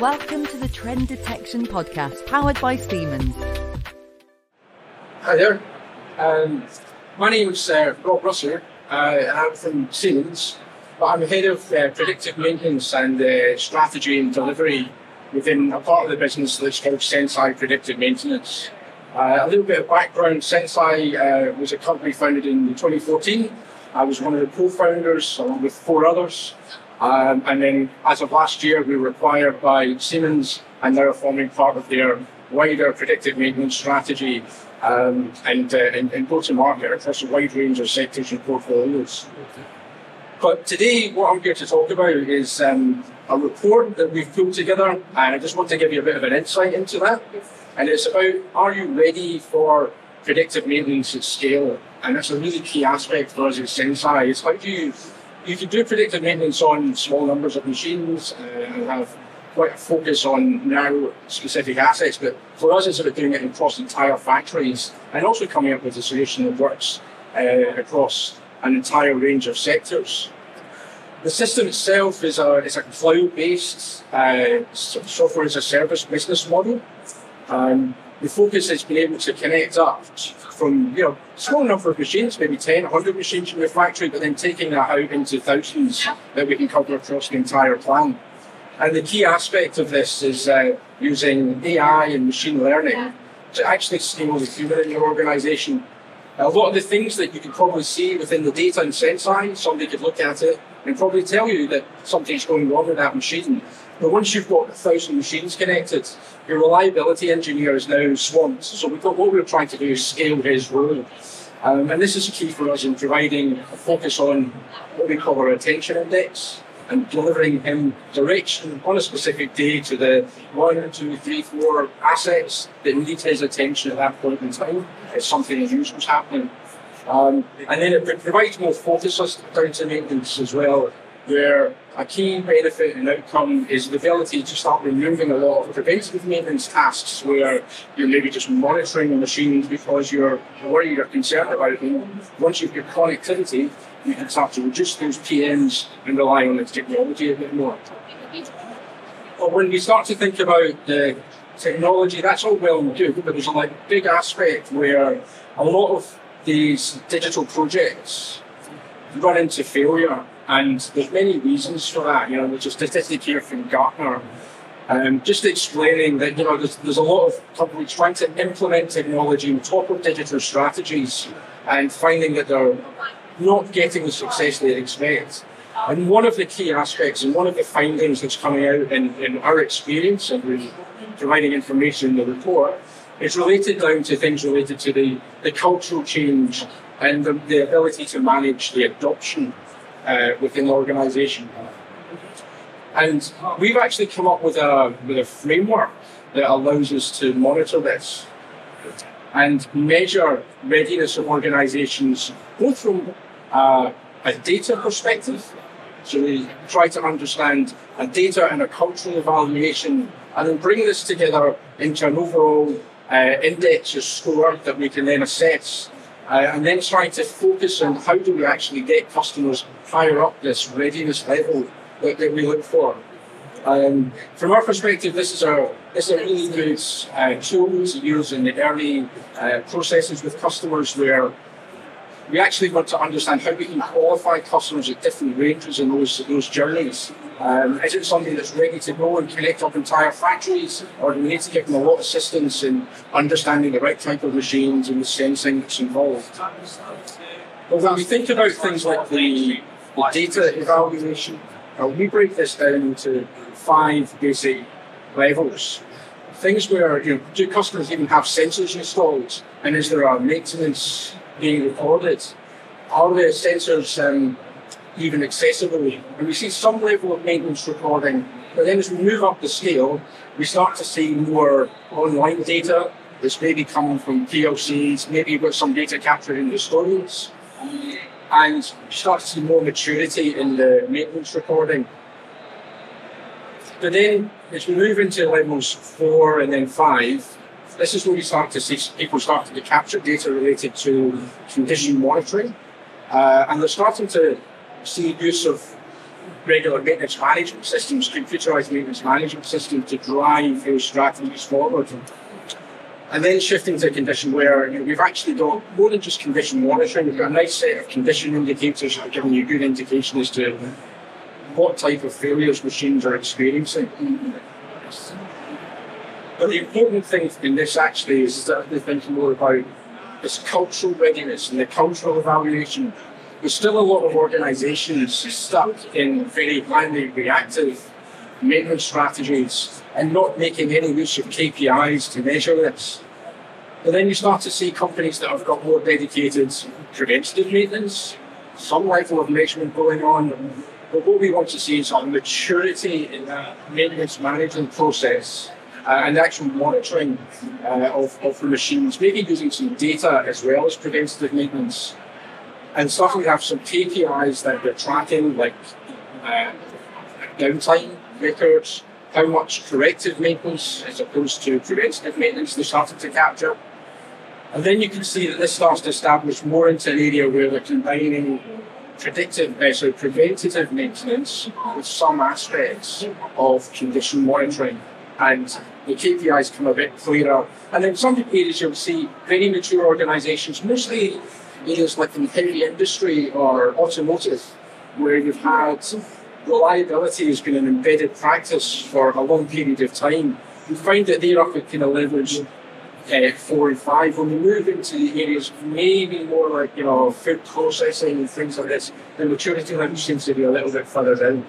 Welcome to the Trend Detection Podcast, powered by Siemens. Hi there. Um, my name is uh, Rob Russell. Uh, I'm from Siemens, but I'm head of uh, predictive maintenance and uh, strategy and delivery within a part of the business that's called Senseye Predictive Maintenance. Uh, a little bit of background Senseye uh, was a company founded in 2014. I was one of the co founders along with four others. Um, and then as of last year, we were acquired by Siemens and now forming part of their wider predictive maintenance strategy um, and, uh, and, and go to market across a wide range of sectors and portfolios. But today, what I'm here to talk about is um, a report that we've pulled together, and I just want to give you a bit of an insight into that. And it's about are you ready for predictive maintenance at scale? And that's a really key aspect for us at Senseye. It's how do you you can do predictive maintenance on small numbers of machines uh, and have quite a focus on narrow specific assets, but for us it's about doing it across entire factories and also coming up with a solution that works uh, across an entire range of sectors. The system itself is a, is a cloud-based uh, software as a service business model. Um, the focus has been able to connect up from you know small number of machines, maybe 10, 100 machines in the factory, but then taking that out into thousands that we can cover across the entire plant. And the key aspect of this is uh, using AI and machine learning to actually scale the human in your organization. A lot of the things that you could probably see within the data in Senseye, somebody could look at it and probably tell you that something's going wrong with that machine. But once you've got a thousand machines connected, your reliability engineer is now swamped. So we thought what we were trying to do is scale his role. Um, and this is key for us in providing a focus on what we call our attention index and delivering him direction on a specific day to the one, two, three, four assets that need his attention at that point in time. if something unusual is happening. Um, and then it provides more focus down to maintenance as well, where a key benefit and outcome is the ability to start removing a lot of preventative maintenance tasks where you're maybe just monitoring the machines because you're worried or concerned about them. Once you've got connectivity, you can start to reduce those PMs and rely on the technology a bit more. But when we start to think about the technology, that's all well and good, but there's a like big aspect where a lot of these digital projects run into failure, and there's many reasons for that. You know, there's a statistic here from Gartner, um, just explaining that you know there's, there's a lot of companies trying to implement technology on top of digital strategies, and finding that they're not getting the success they expect. And one of the key aspects and one of the findings that's coming out in, in our experience and we're providing information in the report is related down to things related to the, the cultural change and the, the ability to manage the adoption uh, within the organization. And we've actually come up with a, with a framework that allows us to monitor this and measure readiness of organizations, both from uh, a data perspective. So we try to understand a data and a cultural evaluation and then bring this together into an overall uh, index or score that we can then assess. Uh, and then try to focus on how do we actually get customers higher up this readiness level that, that we look for. Um, from our perspective, this is a this is a really good uh, tool to use in the early uh, processes with customers where we actually want to understand how we can qualify customers at different ranges in those those journeys. Um, is it somebody that's ready to go and connect up entire factories, or do we need to give them a lot of assistance in understanding the right type of machines and the sensing that's involved? But when we think about things like the, the data evaluation, uh, we break this down into five basic levels. Things where you know, do customers even have sensors installed, and is there a maintenance being recorded? Are the sensors um, even accessible? And we see some level of maintenance recording, but then as we move up the scale, we start to see more online data that's maybe coming from PLCs, maybe got some data captured in the storage, and you start to see more maturity in the maintenance recording. But then as we move into levels four and then five, this is where we start to see people starting to capture data related to condition monitoring. Uh, and they're starting to see use of regular maintenance management systems, computerized maintenance management systems to drive those strategies forward. And then shifting to a condition where you know, we've actually got more than just condition monitoring, we've got a nice set of condition indicators that are giving you good indication as to what type of failures machines are experiencing. But the important thing in this actually is that they're thinking more about this cultural readiness and the cultural evaluation. There's still a lot of organisations stuck in very highly reactive maintenance strategies and not making any use of KPIs to measure this. But then you start to see companies that have got more dedicated preventative maintenance, some level of measurement going on. But what we want to see is a maturity in that maintenance management process uh, and actual monitoring uh, of, of the machines, maybe using some data as well as preventative maintenance. And to have some KPIs that they're tracking, like uh, downtime records, how much corrective maintenance as opposed to preventative maintenance they started to capture. And then you can see that this starts to establish more into an area where they're combining predictive, uh, preventative maintenance with some aspects of condition monitoring. And the KPIs come a bit clearer. And then some areas you'll see very mature organisations, mostly areas like in heavy industry or automotive, where you've had reliability has been an embedded practice for a long period of time. You find that they're up at kind of leverage uh, four and five. When we move into the areas maybe more like you know food processing and things like this, the maturity level seems to be a little bit further down.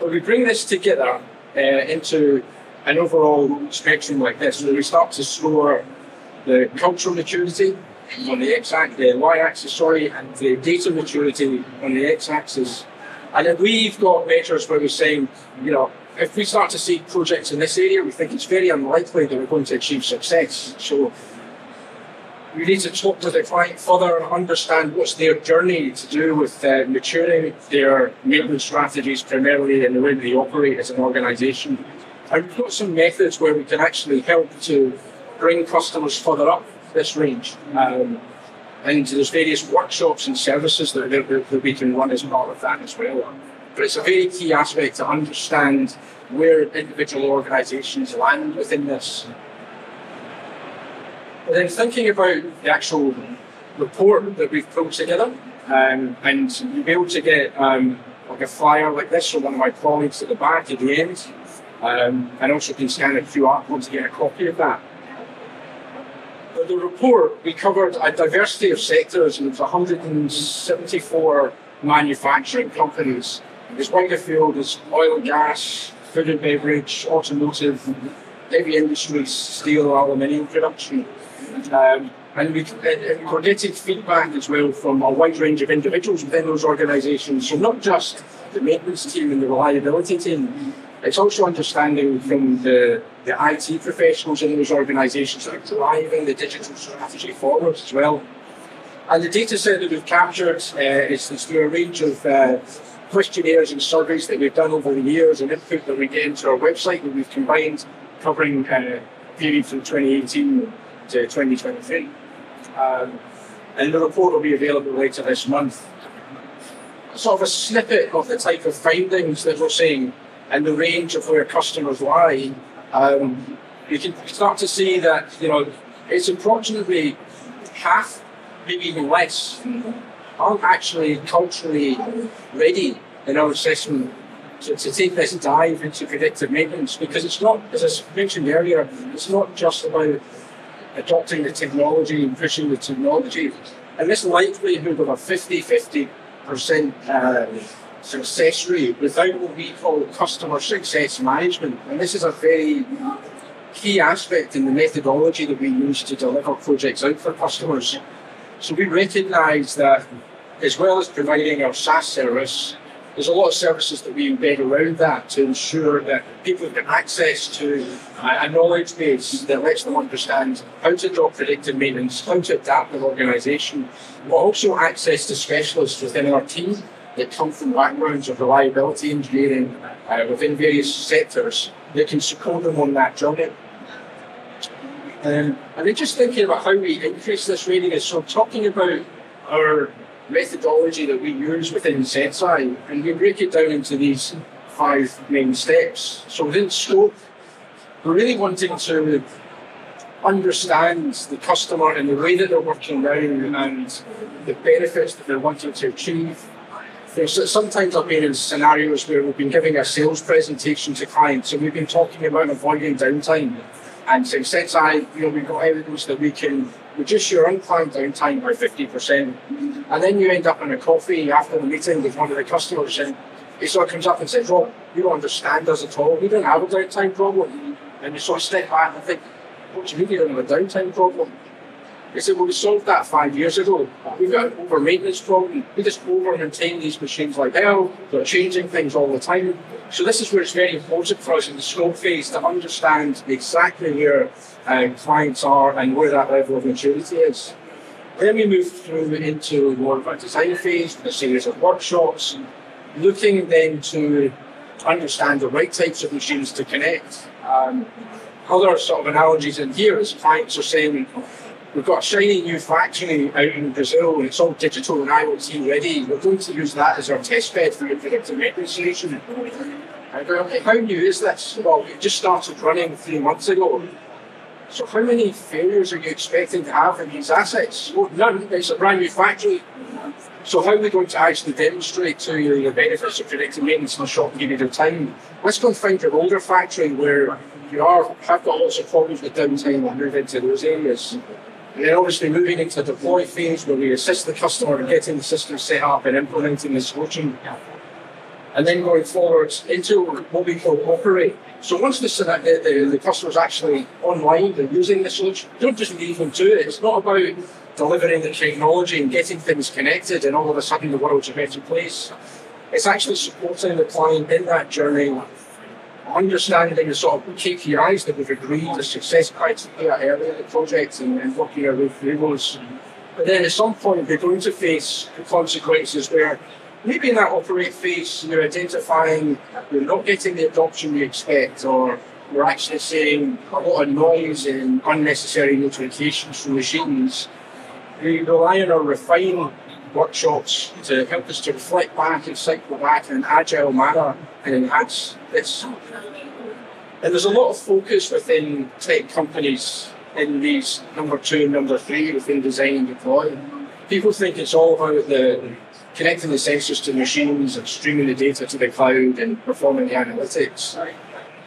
But we bring this together uh, into an overall spectrum like this, where we start to score the cultural maturity on the x axis, the y axis, sorry, and the data maturity on the x axis. And then we've got measures where we're saying, you know, if we start to see projects in this area, we think it's very unlikely that we're going to achieve success. So we need to talk to the client further and understand what's their journey to do with uh, maturing their maintenance strategies, primarily in the way they operate as an organisation. And we've got some methods where we can actually help to bring customers further up this range. Um, and there's various workshops and services that, that, that we can run as part of that as well. But it's a very key aspect to understand where individual organisations land within this. But then thinking about the actual report that we've pulled together, um, and you'll be able to get um, like a flyer like this from one of my colleagues at the back at the end, um, and also can scan a QR code to get a copy of that. The report, we covered a diversity of sectors, and it's 174 manufacturing companies it's field is oil and gas, food and beverage, automotive, heavy industries, steel, aluminium production. Um, and, we, getting feedback as well from a wide range of individuals within those organisations. So not just the maintenance team and the reliability team, it's also understanding from the, the IT professionals in those organisations that are driving the digital strategy forward as well. And the data set that we've captured uh, is, is through a range of uh, questionnaires and surveys that we've done over the years and input that we get into our website that we've combined covering uh, period from 2018 to 2023. Um, and the report will be available later this month. Sort of a snippet of the type of findings that we're seeing and the range of where customers lie. Um, you can start to see that you know it's approximately half, maybe even less, aren't actually culturally ready in our assessment to, to, take this dive into predictive maintenance because it's not, as I mentioned earlier, it's not just about adopting the technology and pushing the technology. And this likelihood of a 50 50% uh, success rate without what we call customer success management. And this is a very key aspect in the methodology that we use to deliver projects out for customers. So we recognise that as well as providing our SaaS service, there's a lot of services that we embed around that to ensure that people get access to a knowledge base that lets them understand how to drop predictive maintenance, how to adapt their organisation, but also access to specialists within our team that come from backgrounds of reliability engineering uh, within various sectors that can support them on that journey. Um, and then just thinking about how we increase this readiness, so talking about our methodology that we use within Senseye, and we break it down into these five main steps. So within scope, we're really wanting to understand the customer and the way that they're working now and the benefits that they're wanting to achieve. Sometimes I've been in scenarios where we've been giving a sales presentation to clients and we've been talking about avoiding downtime. And so since I, you know, we've got evidence that we can reduce your unplanned downtime by 50%. And then you end up in a coffee after the meeting with one of the customers and he sort of comes up and says, Rob, you don't understand us at all. We don't have a downtime problem. And you sort of step back and think, what do you mean you don't have a downtime problem? They said, well, we solved that five years ago. We've got over maintenance problem. We just over maintain these machines like hell. They're changing things all the time. So this is where it's very important for us in the scope phase to understand exactly where um, clients are and where that level of maturity is. Then we move through into more of a design phase with a series of workshops, looking then to understand the right types of machines to connect. Um, other sort of analogies in here is clients are saying, we've got a shiny new factory out in Brazil and it's all digital and IoT ready. We're going to use that as our test bed for predictive maintenance solution. I um, how new is this? Well, it just started running three months ago. So how many failures are you expecting to have in these assets? Well, none. It's a brand new factory. So how are we going to actually demonstrate to you the benefits of predictive maintenance in a short period of time? Let's go and find your older factory where you are have got lots of problems with downtime and move into those areas. And then obviously moving into deploy phase where we assist the customer in getting the system set up and implementing the solution. And then going forward into what we call operate. So once the, the, the, the customer's actually online and using the solution, don't just leave them to it. It's not about delivering the technology and getting things connected and all of a sudden the world's a better place. It's actually supporting the client in that journey understanding the sort of KPIs that we've agreed, the success criteria earlier in the project, and, and working our way through those. But then at some point, they're going to face the consequences where maybe in that operate phase, you're identifying you're not getting the adoption you expect, or you're actually seeing a lot of noise and unnecessary notifications from machines. We rely on our refine workshops to help us to reflect back and cycle back in an agile manner and enhance this. And there's a lot of focus within tech companies in these number two and number three within design and deploy. People think it's all about the connecting the sensors to the machines and streaming the data to the cloud and performing the analytics.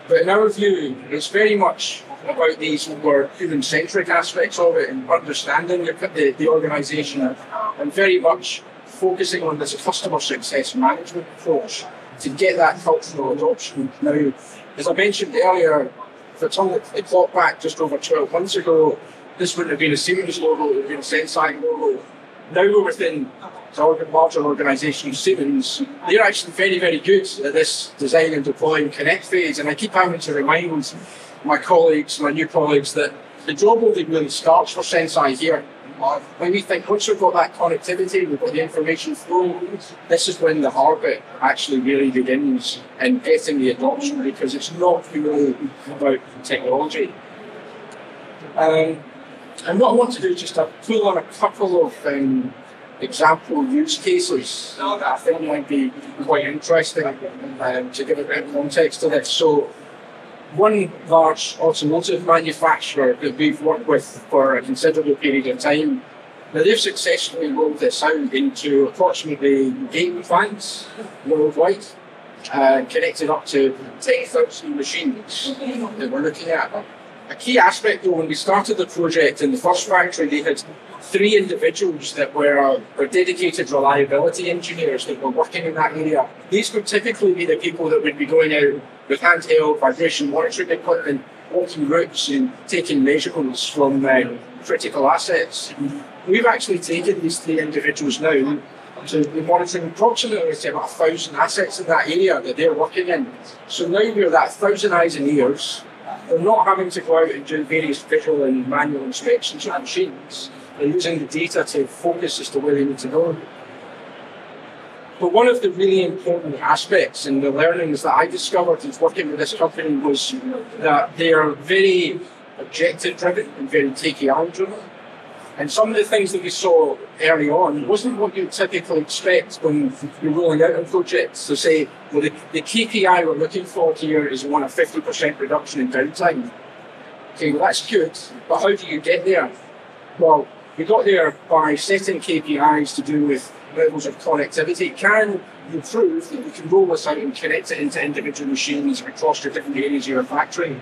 But in our view, it's very much about these more human-centric aspects of it and understanding the, the, organisation and very much focusing on this customer success management approach to get that cultural adoption. Now, as I mentioned earlier, if it's on the, clock back just over 12 months ago, this wouldn't have been a Siemens logo, it would have been a Senseye logo. Now we're within the larger organisation, Siemens, they're actually very, very good at this design and deploy and connect phase. And I keep having to remind my colleagues, my new colleagues, that the job only really starts for Senseye here. When we think once we've got that connectivity, we've got the information flow, this is when the hard bit actually really begins in getting the adoption because it's not really about technology. Um, and what I want to do is just to pull on a couple of um, example use cases that I think might be quite interesting um, to give a bit of context to this. So one large automotive manufacturer that we've worked with for a considerable period of time. Now they've successfully rolled this out into approximately eight plants worldwide, uh, connected up to 10,000 machines that we're looking at. A key aspect though, when we started the project in the first factory, they had three individuals that were, were dedicated reliability engineers that were working in that area. These would typically be the people that would be going out with handheld vibration monitoring equipment, walking routes and taking measurements from uh, critical assets. We've actually taken these three individuals now to be monitoring approximately about a thousand assets in that area that they're working in. So now we're that thousand eyes and ears. They're not having to go out and do various visual and manual inspections of machines. They're using the data to focus as to where they need to go. But one of the really important aspects and the learnings that I discovered in working with this company was that they are very objective driven and very KPI driven. And some of the things that we saw early on wasn't what you'd typically expect when you're rolling out a project. So say, well, the, the KPI we're looking for here is one a 50% reduction in downtime. Okay, well that's good, but how do you get there? Well, we got there by setting KPIs to do with levels of connectivity. Can you prove that you can roll this out and connect it into individual machines across your different areas of your factory?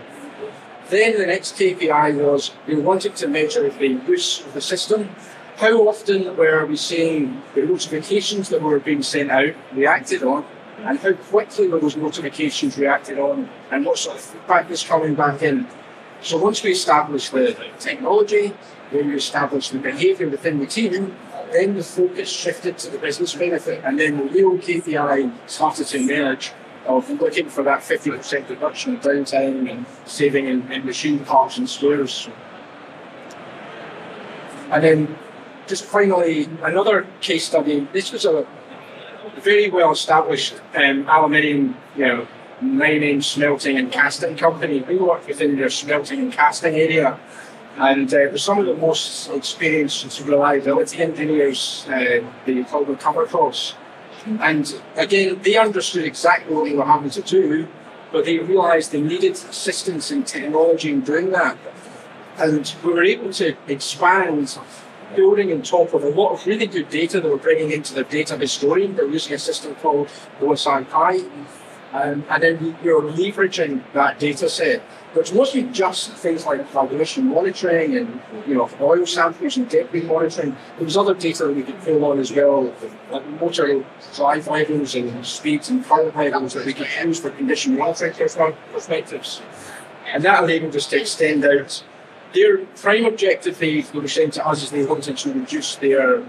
Then the next KPI was we wanted to measure the use of the system. How often were we seeing the notifications that were being sent out reacted on, and how quickly were those notifications reacted on, and what sort of feedback was coming back in? So once we established the technology, when we established the behaviour within the team, then the focus shifted to the business benefit, and then the real KPI started to emerge of looking for that 50% reduction in downtime and saving in, in machine parts and spares. And then just finally, another case study. This was a very well established um, aluminium, you know, mining, smelting and casting company. We work within their smelting and casting area. And uh, some of the most experienced reliability engineers uh, they probably come across. And again, they understood exactly what they were having to do, but they realized they needed assistance in technology in doing that. And we were able to expand building on top of a lot of really good data that we're bringing into the data historian. They're using a system called OSI. Um, and then we, are leveraging that data set but mostly just things like vibration monitoring and you know oil samples and debris monitoring. There was other data that we could pull on as well, like motor drive levels and speeds and current levels that we could use for condition monitoring perspectives. And that enabled us to extend out their prime objective they were saying to us is they wanted to reduce their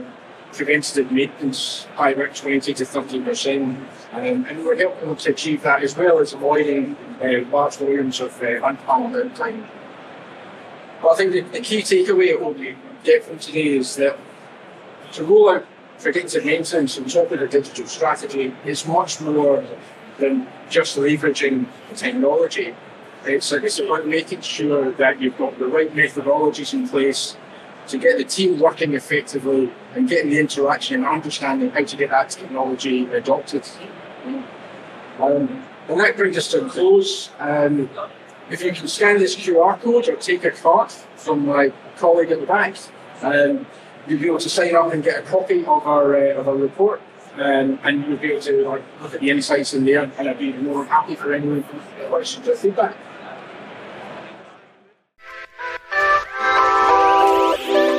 preventative maintenance by about 20 to 30 percent. Um, and we're helping to achieve that as well as avoiding uh, large volumes of uh, unplanned downtime. But I think the, the key takeaway what we get from today is that to roll out predictive maintenance on top of the digital strategy is much more than just leveraging technology. It's, it's about making sure that you've got the right methodologies in place to get the team working effectively and getting the interaction and understanding how to get that technology adopted. Um, and that brings us to a close. Um, if you can scan this QR code or take a card from my colleague at the back, um, you'll be able to sign up and get a copy of our, uh, of our report. Um, and you'll be able to like, look at the insights in there, and I'd be more than happy for anyone questions or feedback.